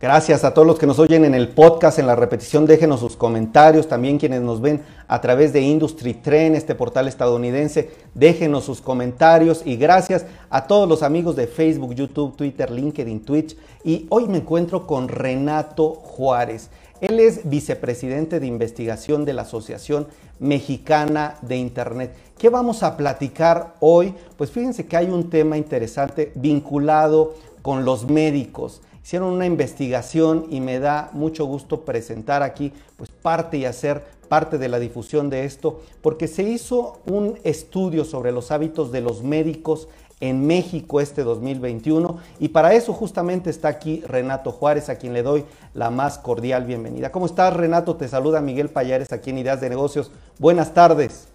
Gracias a todos los que nos oyen en el podcast, en la repetición, déjenos sus comentarios, también quienes nos ven a través de Industry Trend, este portal estadounidense, déjenos sus comentarios y gracias a todos los amigos de Facebook, YouTube, Twitter, LinkedIn, Twitch. Y hoy me encuentro con Renato Juárez. Él es vicepresidente de investigación de la Asociación Mexicana de Internet. ¿Qué vamos a platicar hoy? Pues fíjense que hay un tema interesante vinculado con los médicos hicieron una investigación y me da mucho gusto presentar aquí pues parte y hacer parte de la difusión de esto, porque se hizo un estudio sobre los hábitos de los médicos en México este 2021 y para eso justamente está aquí Renato Juárez, a quien le doy la más cordial bienvenida. ¿Cómo estás Renato? Te saluda Miguel Payares aquí en Ideas de Negocios. Buenas tardes.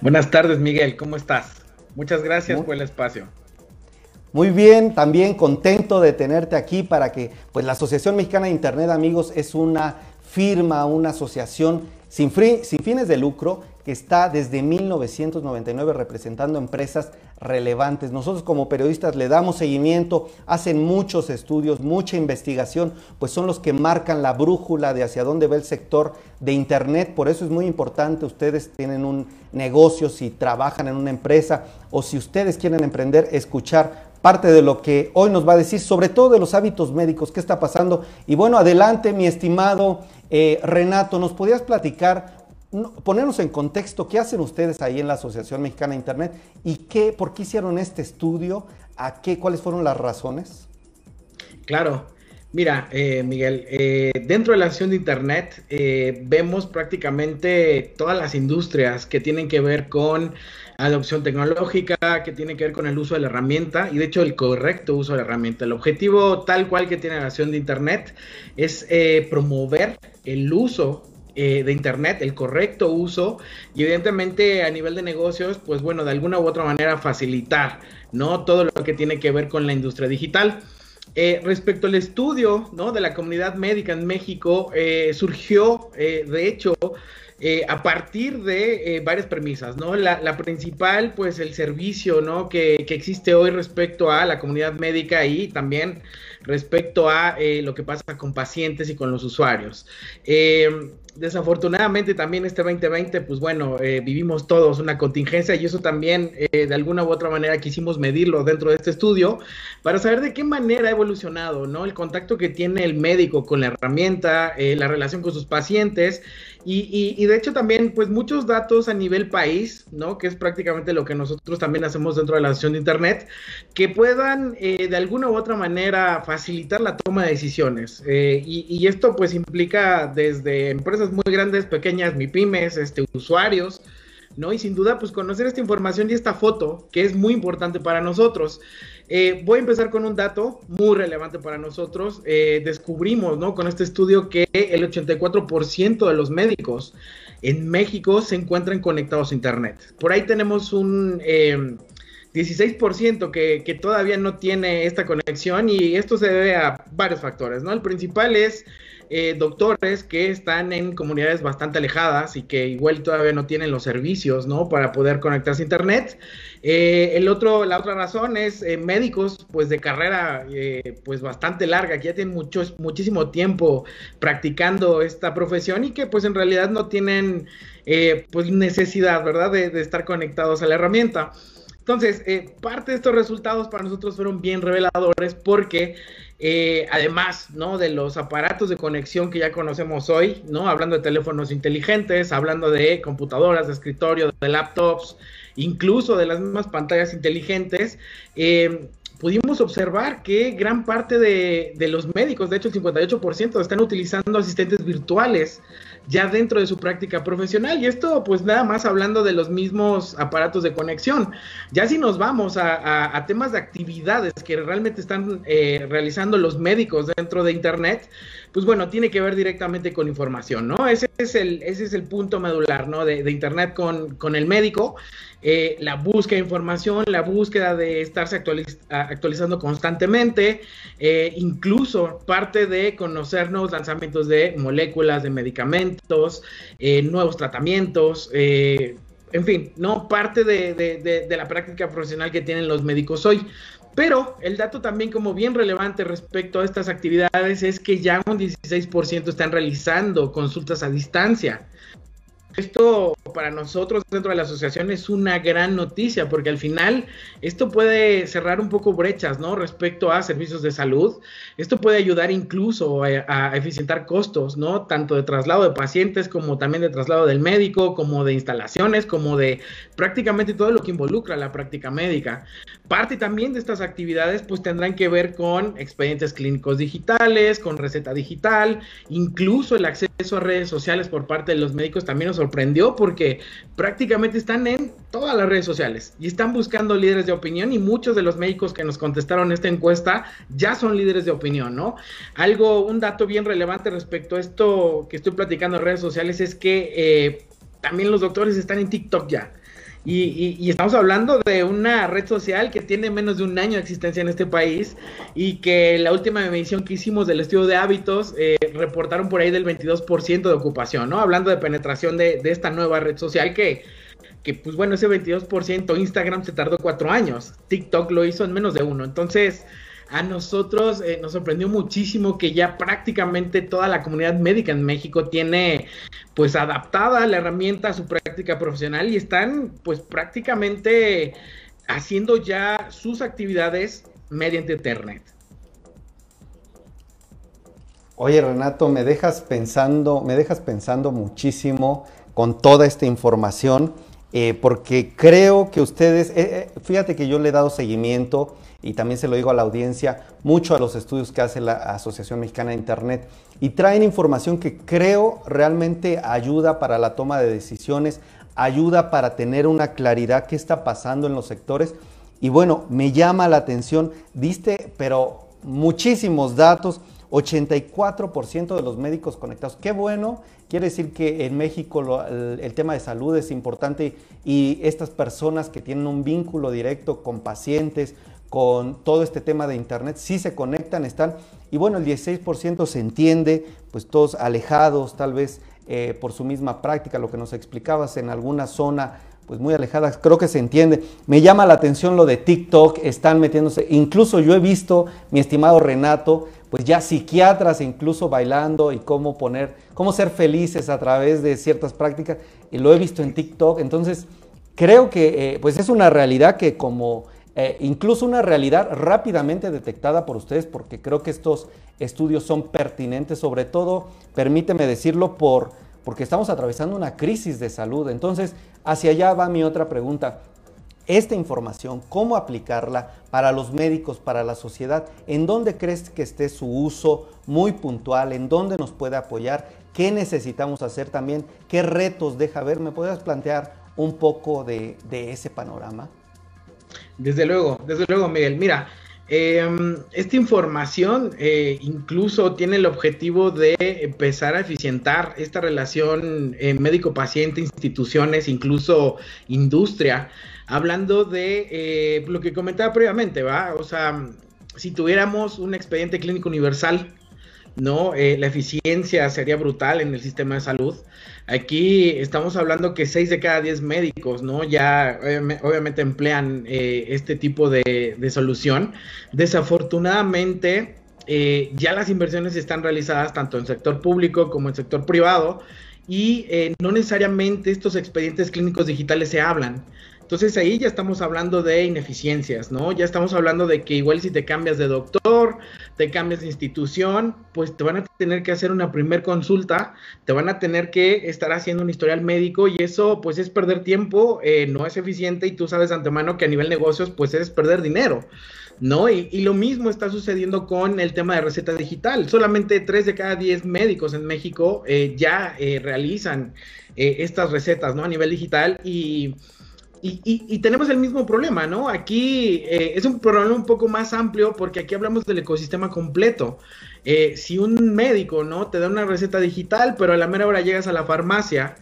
Buenas tardes Miguel, ¿cómo estás? Muchas gracias por el espacio. Muy bien, también contento de tenerte aquí para que, pues la Asociación Mexicana de Internet, amigos, es una firma, una asociación sin, sin fines de lucro que está desde 1999 representando empresas relevantes. Nosotros como periodistas le damos seguimiento, hacen muchos estudios, mucha investigación, pues son los que marcan la brújula de hacia dónde va el sector de Internet. Por eso es muy importante, ustedes tienen un negocio, si trabajan en una empresa o si ustedes quieren emprender, escuchar parte de lo que hoy nos va a decir, sobre todo de los hábitos médicos, qué está pasando. Y bueno, adelante, mi estimado eh, Renato, ¿nos podías platicar, ponernos en contexto qué hacen ustedes ahí en la Asociación Mexicana de Internet y qué, por qué hicieron este estudio, a qué, cuáles fueron las razones? Claro. Mira, eh, Miguel, eh, dentro de la acción de Internet vemos prácticamente todas las industrias que tienen que ver con adopción tecnológica que tiene que ver con el uso de la herramienta y de hecho el correcto uso de la herramienta. El objetivo tal cual que tiene la acción de Internet es eh, promover el uso eh, de Internet, el correcto uso y evidentemente a nivel de negocios, pues bueno, de alguna u otra manera facilitar, ¿no? Todo lo que tiene que ver con la industria digital. Eh, respecto al estudio ¿no? de la comunidad médica en México, surgió, de hecho, eh, a partir de eh, varias premisas, ¿no? La, principal, pues el servicio, ¿no? Que, que, existe hoy respecto a la comunidad médica y también respecto a eh, lo que pasa con pacientes y con los usuarios. Desafortunadamente también este 2020, pues bueno, vivimos todos una contingencia y eso también de alguna u otra manera quisimos medirlo dentro de este estudio para saber de qué manera ha evolucionado, ¿no? El contacto que tiene el médico con la herramienta, la relación con sus pacientes y, de hecho también, pues muchos datos a nivel país, ¿no? Que es prácticamente lo que nosotros también hacemos dentro de la sesión de Internet, que puedan eh, de alguna u otra manera facilitar la toma de decisiones. Eh, y, esto pues implica desde empresas muy grandes, pequeñas, MIPIMES, este, usuarios, ¿no? Y sin duda, pues conocer esta información y esta foto, que es muy importante para nosotros. Eh, voy a empezar con un dato muy relevante para nosotros. Eh, descubrimos, ¿no? Con este estudio que el 84% de los médicos en México se encuentran conectados a Internet. Por ahí tenemos un... 16% eh, que, que, todavía no tiene esta conexión y esto se debe a varios factores, ¿no? El principal es eh, doctores que están en comunidades bastante alejadas y que igual todavía no tienen los servicios, ¿no? Para poder conectarse a internet. Eh, el otro, la otra razón es eh, médicos, pues de carrera, pues bastante larga, que ya tienen mucho, muchísimo tiempo practicando esta profesión y que pues en realidad no tienen, pues necesidad, ¿verdad? De, de estar conectados a la herramienta. Entonces, parte de estos resultados para nosotros fueron bien reveladores porque eh, además, ¿no? De los aparatos de conexión que ya conocemos hoy, ¿no? Hablando de teléfonos inteligentes, hablando de computadoras de escritorio, de laptops, incluso de las mismas pantallas inteligentes, eh, pudimos observar que gran parte de, de, los médicos, de hecho el 58%, están utilizando asistentes virtuales ya dentro de su práctica profesional. Y esto, pues nada más hablando de los mismos aparatos de conexión. Ya si nos vamos a, temas de actividades que realmente están eh, realizando los médicos dentro de Internet, pues bueno, tiene que ver directamente con información, ¿no? Ese es el, ese es el punto medular, ¿no? De, de Internet con, con el médico. Eh, la búsqueda de información, la búsqueda de estarse actualizando constantemente, eh, incluso parte de conocer nuevos lanzamientos de moléculas, de medicamentos, eh, nuevos tratamientos, en fin, no parte de, la práctica profesional que tienen los médicos hoy. Pero el dato también como bien relevante respecto a estas actividades es que ya un 16% están realizando consultas a distancia. Esto para nosotros dentro de la asociación es una gran noticia porque al final esto puede cerrar un poco brechas, ¿no? Respecto a servicios de salud. Esto puede ayudar incluso a, eficientar costos, ¿no? Tanto de traslado de pacientes como también de traslado del médico, como de instalaciones, como de prácticamente todo lo que involucra la práctica médica. Parte también de estas actividades pues tendrán que ver con expedientes clínicos digitales, con receta digital, incluso el acceso a redes sociales por parte de los médicos también nos sorprendió porque prácticamente están en todas las redes sociales y están buscando líderes de opinión y muchos de los médicos que nos contestaron esta encuesta ya son líderes de opinión, ¿no? Algo, un dato bien relevante respecto a esto que estoy platicando en redes sociales es que eh, también los doctores están en TikTok ya. Y, estamos hablando de una red social que tiene menos de un año de existencia en este país y que la última medición que hicimos del estudio de hábitos eh, reportaron por ahí del 22% de ocupación, ¿no? Hablando de penetración de, de esta nueva red social que, que, pues bueno, ese 22% Instagram se tardó cuatro años, TikTok lo hizo en menos de uno. Entonces, a nosotros eh, nos sorprendió muchísimo que ya prácticamente toda la comunidad médica en México tiene pues adaptada la herramienta a su práctica profesional y están pues prácticamente haciendo ya sus actividades mediante internet. Oye Renato, me dejas pensando, me dejas pensando muchísimo con toda esta información, eh, porque creo que ustedes, eh, fíjate que yo le he dado seguimiento y también se lo digo a la audiencia, mucho a los estudios que hace la Asociación Mexicana de Internet y traen información que creo realmente ayuda para la toma de decisiones, ayuda para tener una claridad qué está pasando en los sectores. Y bueno, me llama la atención, diste, pero muchísimos datos, 84% de los médicos conectados. Qué bueno, quiere decir que en México el tema de salud es importante y estas personas que tienen un vínculo directo con pacientes, con todo este tema de Internet, sí se conectan, están, y bueno, el 16% se entiende, pues todos alejados, tal vez eh, por su misma práctica, lo que nos explicabas en alguna zona pues muy alejada, creo que se entiende. Me llama la atención lo de TikTok, están metiéndose, incluso yo he visto, mi estimado Renato, pues ya psiquiatras incluso bailando y cómo poner, cómo ser felices a través de ciertas prácticas, y lo he visto en TikTok, entonces creo que eh, pues es una realidad que como eh, incluso una realidad rápidamente detectada por ustedes, porque creo que estos estudios son pertinentes, sobre todo, permíteme decirlo, por, porque estamos atravesando una crisis de salud. Entonces, hacia allá va mi otra pregunta. Esta información, ¿cómo aplicarla para los médicos, para la sociedad? ¿En dónde crees que esté su uso muy puntual? ¿En dónde nos puede apoyar? ¿Qué necesitamos hacer también? ¿Qué retos deja ver? ¿Me puedes plantear un poco de ese panorama? Desde luego, desde luego, Miguel. Mira, em, esta información eh, incluso tiene el objetivo de empezar a eficientar esta relación eh, médico-paciente, instituciones, incluso industria. Hablando de eh, lo que comentaba previamente, ¿va? O sea, si tuviéramos un expediente clínico universal, ¿no? la eficiencia sería brutal en el sistema de salud. Aquí estamos hablando que 6 de cada 10 médicos, ¿no? Ya obviamente emplean eh, este tipo de, solución. Desafortunadamente, eh, ya las inversiones están realizadas tanto en sector público como en sector privado y eh, no necesariamente estos expedientes clínicos digitales se hablan. Entonces ahí ya estamos hablando de ineficiencias, ¿no? Ya estamos hablando de que igual si te cambias de doctor, te cambias de institución, pues te van a tener que hacer una primer consulta, te van a tener que estar haciendo un historial médico y eso pues es perder tiempo, eh, no es eficiente y tú sabes de antemano que a nivel negocios pues es perder dinero. ¿no? Y, lo mismo está sucediendo con el tema de receta digital. Solamente 3 de cada 10 médicos en México eh, ya eh, realizan estas recetas, ¿no? A nivel digital y y, tenemos el mismo problema, ¿no? Aquí eh, es un problema un poco más amplio porque aquí hablamos del ecosistema completo. Eh, si un médico, ¿no? Te da una receta digital, pero a la mera hora llegas a la farmacia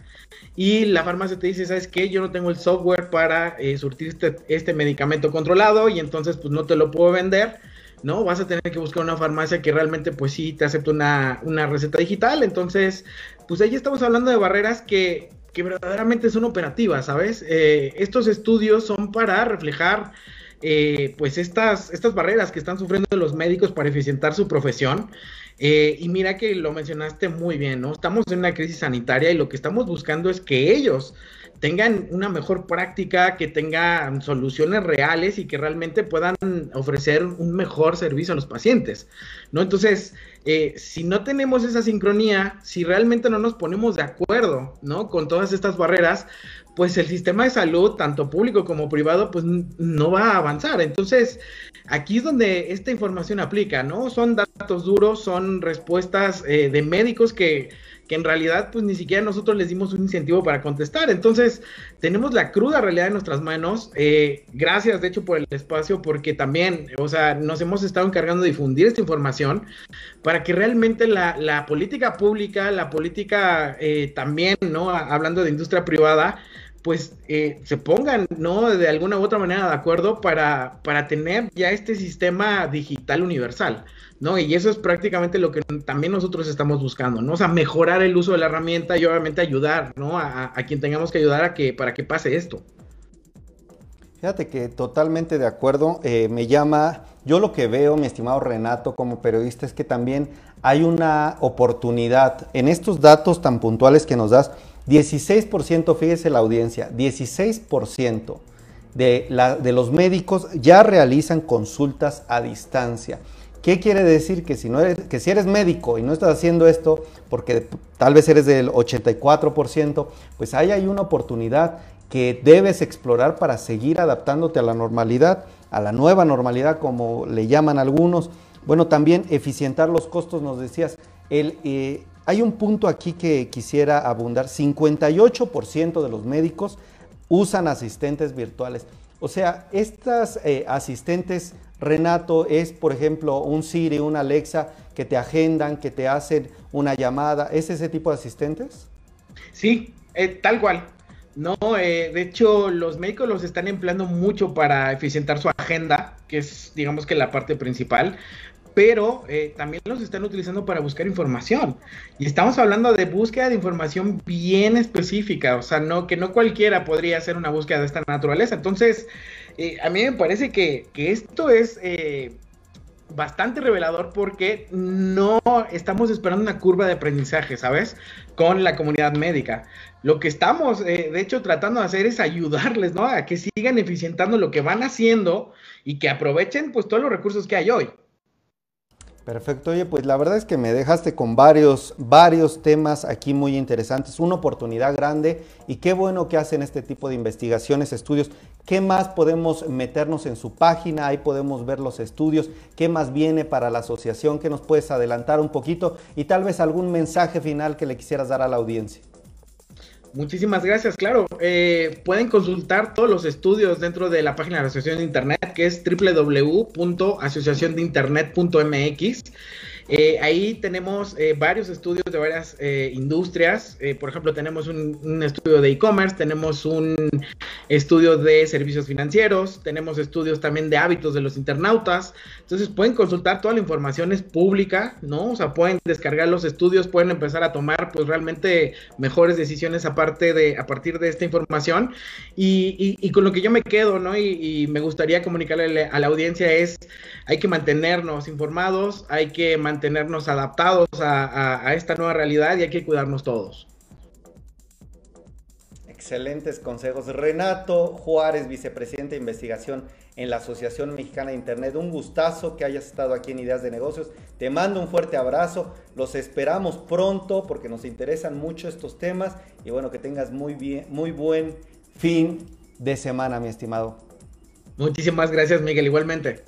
y la farmacia te dice, ¿sabes qué? Yo no tengo el software para eh, surtir este, este, medicamento controlado y entonces pues no te lo puedo vender, ¿no? Vas a tener que buscar una farmacia que realmente pues sí te acepte una, una receta digital. Entonces, pues ahí estamos hablando de barreras que que verdaderamente son operativas, ¿sabes? Eh, estos estudios son para reflejar eh, pues estas, estas barreras que están sufriendo los médicos para eficientar su profesión. Eh, y mira que lo mencionaste muy bien, ¿no? Estamos en una crisis sanitaria y lo que estamos buscando es que ellos tengan una mejor práctica, que tengan soluciones reales y que realmente puedan ofrecer un mejor servicio a los pacientes, ¿no? Entonces, eh, si no tenemos esa sincronía, si realmente no nos ponemos de acuerdo, ¿no? Con todas estas barreras, pues el sistema de salud, tanto público como privado, pues no va a avanzar. Entonces, aquí es donde esta información aplica, ¿no? Son datos duros, son respuestas eh, de médicos que que en realidad pues ni siquiera nosotros les dimos un incentivo para contestar. Entonces tenemos la cruda realidad en nuestras manos. Eh, gracias de hecho por el espacio porque también, o sea, nos hemos estado encargando de difundir esta información para que realmente la, política pública, la política eh, también, ¿no? Hablando de industria privada, pues eh, se pongan, ¿no? De alguna u otra manera de acuerdo para, para tener ya este sistema digital universal. ¿no? Y eso es prácticamente lo que también nosotros estamos buscando, ¿no? O sea, mejorar el uso de la herramienta y obviamente ayudar, ¿no? A, quien tengamos que ayudar a que, para que pase esto. Fíjate que totalmente de acuerdo, eh, me llama, yo lo que veo, mi estimado Renato, como periodista, es que también hay una oportunidad en estos datos tan puntuales que nos das, 16%, fíjese la audiencia, 16% de, de los médicos ya realizan consultas a distancia. ¿Qué quiere decir? Que si, no eres, que si eres médico y no estás haciendo esto, porque tal vez eres del 84%, pues ahí hay una oportunidad que debes explorar para seguir adaptándote a la normalidad, a la nueva normalidad como le llaman algunos. Bueno, también eficientar los costos, nos decías. El, eh, hay un punto aquí que quisiera abundar. 58% de los médicos usan asistentes virtuales. O sea, estas eh, asistentes Renato es, por ejemplo, un Siri, una Alexa que te agendan, que te hacen una llamada. ¿Es ese tipo de asistentes? Sí, eh, tal cual. No, eh, de hecho, los médicos los están empleando mucho para eficientar su agenda, que es, digamos que la parte principal, pero eh, también los están utilizando para buscar información. Y estamos hablando de búsqueda de información bien específica, o sea, no, que no cualquiera podría hacer una búsqueda de esta naturaleza. Entonces, eh, a mí me parece que, esto es eh, bastante revelador porque no estamos esperando una curva de aprendizaje, ¿sabes? Con la comunidad médica. Lo que estamos, eh, de hecho, tratando de hacer es ayudarles, ¿no? A que sigan eficientando lo que van haciendo y que aprovechen, pues, todos los recursos que hay hoy. Perfecto, oye, pues la verdad es que me dejaste con varios, varios temas aquí muy interesantes, una oportunidad grande y qué bueno que hacen este tipo de investigaciones, estudios. ¿Qué más podemos meternos en su página? Ahí podemos ver los estudios, qué más viene para la asociación, que nos puedes adelantar un poquito y tal vez algún mensaje final que le quisieras dar a la audiencia. Muchísimas gracias, claro. Eh, pueden consultar todos los estudios dentro de la página de la Asociación de Internet, que es www.asociaciondeinternet.mx. Eh, ahí tenemos eh, varios estudios de varias eh, industrias. por ejemplo, tenemos un, estudio de e-commerce, tenemos un estudio de servicios financieros, tenemos estudios también de hábitos de los internautas. Entonces pueden consultar toda la información es pública, ¿no? O sea, pueden descargar los estudios, pueden empezar a tomar pues realmente mejores decisiones aparte de, a partir de esta información. Y, con lo que yo me quedo, ¿no? Y, y me gustaría comunicarle a la audiencia es, hay que mantenernos informados, hay que mantenernos mantenernos adaptados a, esta nueva realidad y hay que cuidarnos todos. Excelentes consejos. Renato Juárez, vicepresidente de investigación en la Asociación Mexicana de Internet. Un gustazo que hayas estado aquí en Ideas de Negocios. Te mando un fuerte abrazo. Los esperamos pronto porque nos interesan mucho estos temas. Y bueno, que tengas muy, bien, muy buen fin de semana, mi estimado. Muchísimas gracias, Miguel. Igualmente.